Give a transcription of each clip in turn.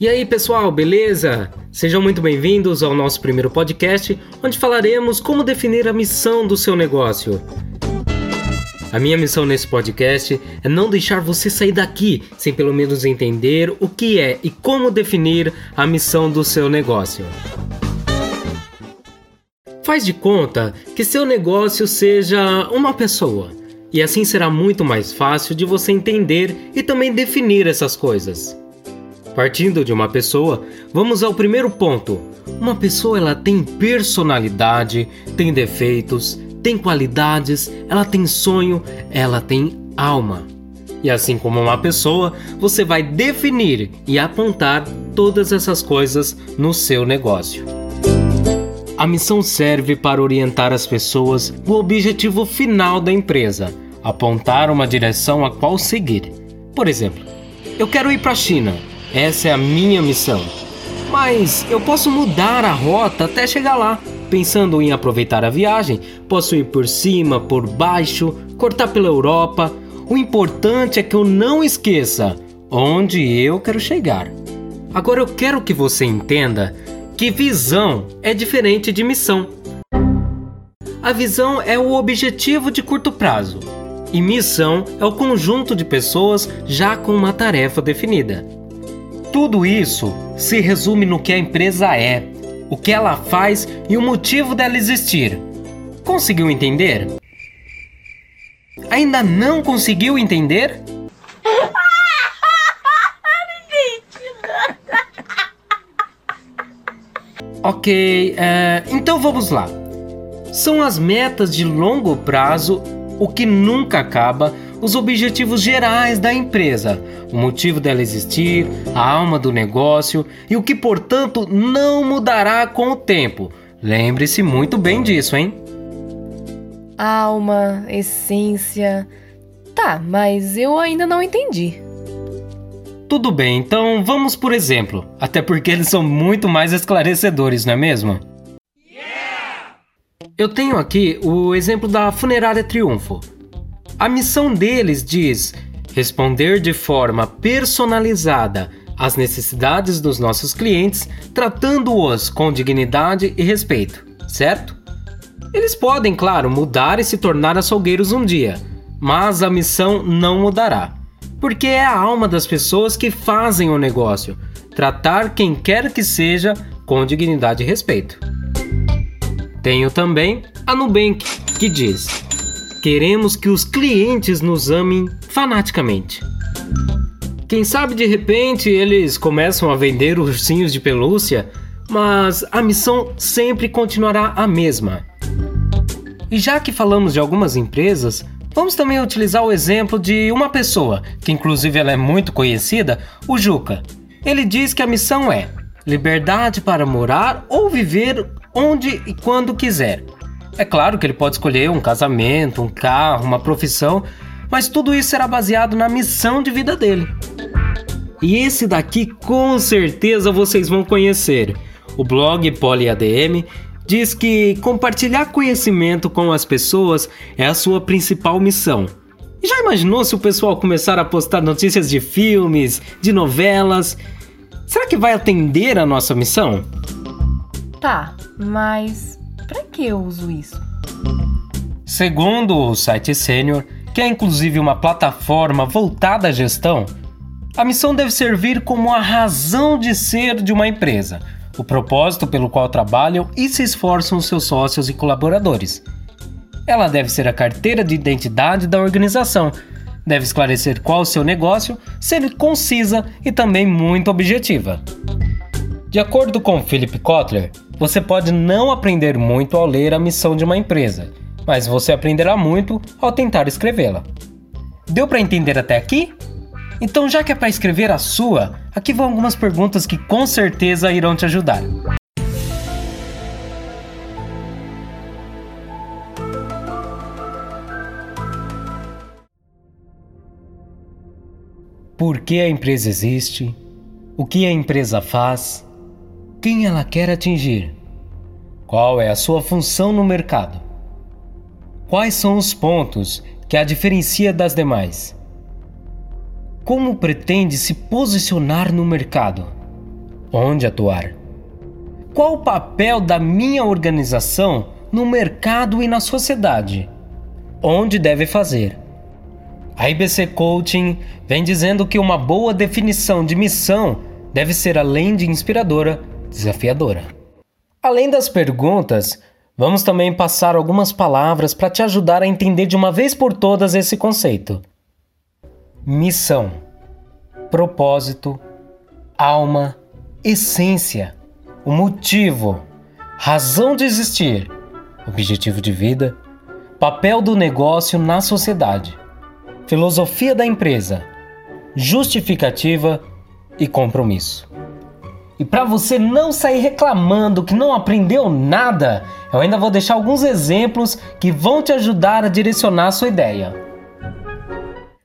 E aí, pessoal, beleza? Sejam muito bem-vindos ao nosso primeiro podcast, onde falaremos como definir a missão do seu negócio. A minha missão nesse podcast é não deixar você sair daqui sem pelo menos entender o que é e como definir a missão do seu negócio. Faz de conta que seu negócio seja uma pessoa, e assim será muito mais fácil de você entender e também definir essas coisas. Partindo de uma pessoa, vamos ao primeiro ponto. Uma pessoa ela tem personalidade, tem defeitos, tem qualidades, ela tem sonho, ela tem alma. E assim como uma pessoa, você vai definir e apontar todas essas coisas no seu negócio. A missão serve para orientar as pessoas no objetivo final da empresa, apontar uma direção a qual seguir. Por exemplo, eu quero ir para a China essa é a minha missão. Mas eu posso mudar a rota até chegar lá. Pensando em aproveitar a viagem, posso ir por cima, por baixo, cortar pela Europa. O importante é que eu não esqueça onde eu quero chegar. Agora eu quero que você entenda que visão é diferente de missão. A visão é o objetivo de curto prazo e missão é o conjunto de pessoas já com uma tarefa definida. Tudo isso se resume no que a empresa é, o que ela faz e o motivo dela existir. Conseguiu entender? Ainda não conseguiu entender? ok, é, então vamos lá. São as metas de longo prazo, o que nunca acaba os objetivos gerais da empresa, o motivo dela existir, a alma do negócio e o que, portanto, não mudará com o tempo. Lembre-se muito bem disso, hein? Alma, essência. Tá, mas eu ainda não entendi. Tudo bem, então vamos por exemplo, até porque eles são muito mais esclarecedores, não é mesmo? Eu tenho aqui o exemplo da Funerária Triunfo. A missão deles diz responder de forma personalizada às necessidades dos nossos clientes, tratando-os com dignidade e respeito, certo? Eles podem, claro, mudar e se tornar açougueiros um dia, mas a missão não mudará, porque é a alma das pessoas que fazem o negócio, tratar quem quer que seja com dignidade e respeito. Tenho também a Nubank, que diz: Queremos que os clientes nos amem fanaticamente. Quem sabe de repente eles começam a vender ursinhos de pelúcia, mas a missão sempre continuará a mesma. E já que falamos de algumas empresas, vamos também utilizar o exemplo de uma pessoa, que inclusive ela é muito conhecida, o Juca. Ele diz que a missão é liberdade para morar ou viver onde e quando quiser. É claro que ele pode escolher um casamento, um carro, uma profissão, mas tudo isso será baseado na missão de vida dele. E esse daqui com certeza vocês vão conhecer. O blog PoliADM diz que compartilhar conhecimento com as pessoas é a sua principal missão. Já imaginou se o pessoal começar a postar notícias de filmes, de novelas? Será que vai atender a nossa missão? Tá, mas para que eu uso isso? Segundo o site Senior, que é inclusive uma plataforma voltada à gestão, a missão deve servir como a razão de ser de uma empresa, o propósito pelo qual trabalham e se esforçam seus sócios e colaboradores. Ela deve ser a carteira de identidade da organização, deve esclarecer qual o seu negócio, ser concisa e também muito objetiva. De acordo com Philip Kotler, você pode não aprender muito ao ler a missão de uma empresa, mas você aprenderá muito ao tentar escrevê-la. Deu para entender até aqui? Então, já que é para escrever a sua, aqui vão algumas perguntas que com certeza irão te ajudar. Por que a empresa existe? O que a empresa faz? Quem ela quer atingir? Qual é a sua função no mercado? Quais são os pontos que a diferencia das demais? Como pretende se posicionar no mercado? Onde atuar? Qual o papel da minha organização no mercado e na sociedade? Onde deve fazer? A IBC Coaching vem dizendo que uma boa definição de missão deve ser além de inspiradora, desafiadora. Além das perguntas, vamos também passar algumas palavras para te ajudar a entender de uma vez por todas esse conceito. Missão, propósito, alma, essência, o motivo, razão de existir, objetivo de vida, papel do negócio na sociedade, filosofia da empresa, justificativa e compromisso. E para você não sair reclamando que não aprendeu nada, eu ainda vou deixar alguns exemplos que vão te ajudar a direcionar a sua ideia.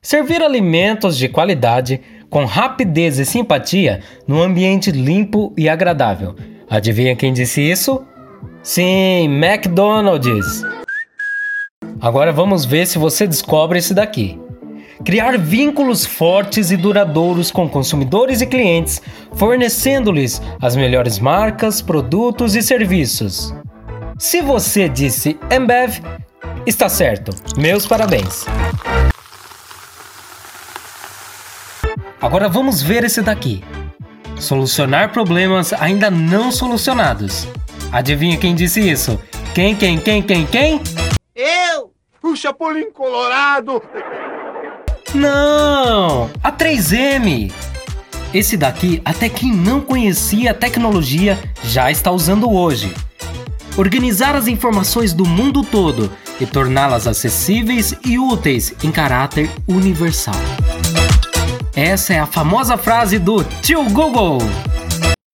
Servir alimentos de qualidade com rapidez e simpatia num ambiente limpo e agradável. Adivinha quem disse isso? Sim, McDonald's. Agora vamos ver se você descobre esse daqui. Criar vínculos fortes e duradouros com consumidores e clientes, fornecendo-lhes as melhores marcas, produtos e serviços. Se você disse Embev, está certo. Meus parabéns. Agora vamos ver esse daqui. Solucionar problemas ainda não solucionados. Adivinha quem disse isso? Quem, quem, quem, quem, quem? Eu! O Chapolin Colorado! Não! A 3M! Esse daqui, até quem não conhecia a tecnologia, já está usando hoje. Organizar as informações do mundo todo e torná-las acessíveis e úteis em caráter universal. Essa é a famosa frase do tio Google.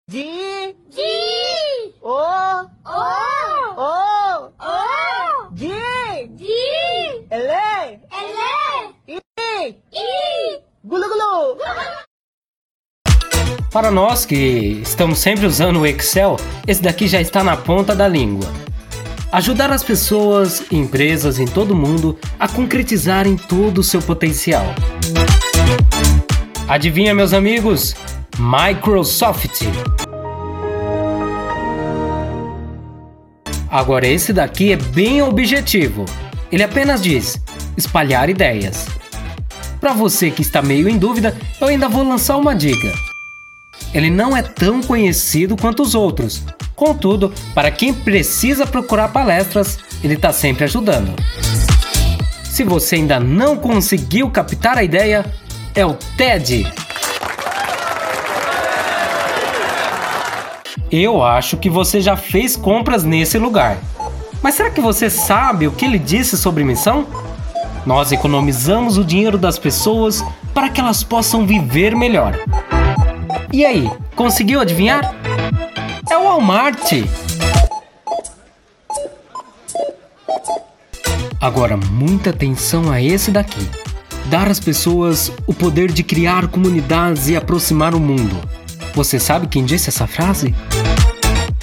Di, di, o, o, o, o, di, di, ele, ele, i, i, gulu gulu. Para nós que estamos sempre usando o Excel, esse daqui já está na ponta da língua. Ajudar as pessoas e empresas em todo o mundo a concretizarem todo o seu potencial. Adivinha, meus amigos? Microsoft. Agora, esse daqui é bem objetivo. Ele apenas diz: espalhar ideias. Para você que está meio em dúvida, eu ainda vou lançar uma dica. Ele não é tão conhecido quanto os outros, contudo, para quem precisa procurar palestras, ele está sempre ajudando. Se você ainda não conseguiu captar a ideia, é o TED. Eu acho que você já fez compras nesse lugar. Mas será que você sabe o que ele disse sobre missão? Nós economizamos o dinheiro das pessoas para que elas possam viver melhor. E aí, conseguiu adivinhar? É o Walmart. Agora, muita atenção a esse daqui. Dar às pessoas o poder de criar comunidades e aproximar o mundo. Você sabe quem disse essa frase?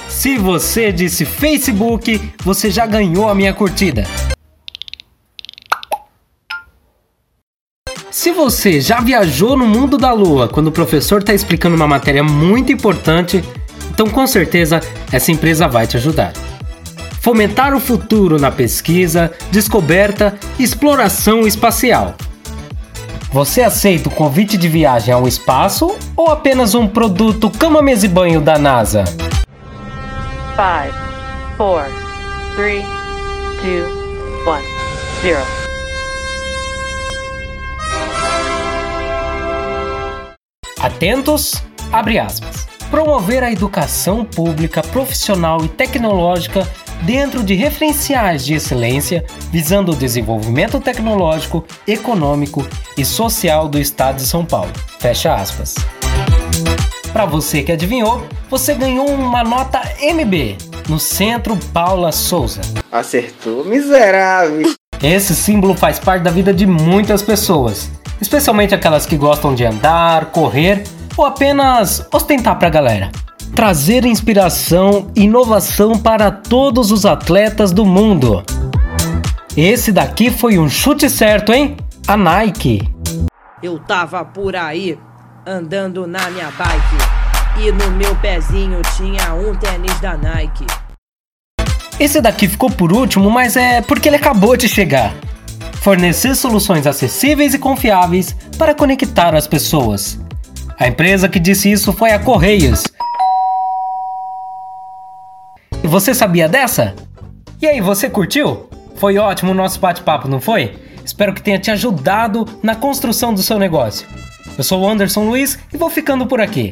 Se você disse Facebook, você já ganhou a minha curtida. Se você já viajou no mundo da lua quando o professor está explicando uma matéria muito importante, então com certeza essa empresa vai te ajudar. Fomentar o futuro na pesquisa, descoberta e exploração espacial. Você aceita o convite de viagem ao espaço ou apenas um produto cama, mesa e banho da NASA? 5, 4, 3, 2, 1, 0. Atentos, abre aspas. Promover a educação pública, profissional e tecnológica dentro de referenciais de excelência, visando o desenvolvimento tecnológico, econômico e social do estado de São Paulo. Fecha aspas. Para você que adivinhou, você ganhou uma nota MB no Centro Paula Souza. Acertou, miserável. Esse símbolo faz parte da vida de muitas pessoas, especialmente aquelas que gostam de andar, correr ou apenas ostentar pra galera trazer inspiração e inovação para todos os atletas do mundo. Esse daqui foi um chute certo, hein? A Nike. Eu tava por aí, andando na minha bike. E no meu pezinho tinha um tênis da Nike. Esse daqui ficou por último, mas é porque ele acabou de chegar. Fornecer soluções acessíveis e confiáveis para conectar as pessoas. A empresa que disse isso foi a Correios. E você sabia dessa? E aí, você curtiu? Foi ótimo o nosso bate-papo, não foi? Espero que tenha te ajudado na construção do seu negócio. Eu sou o Anderson Luiz e vou ficando por aqui.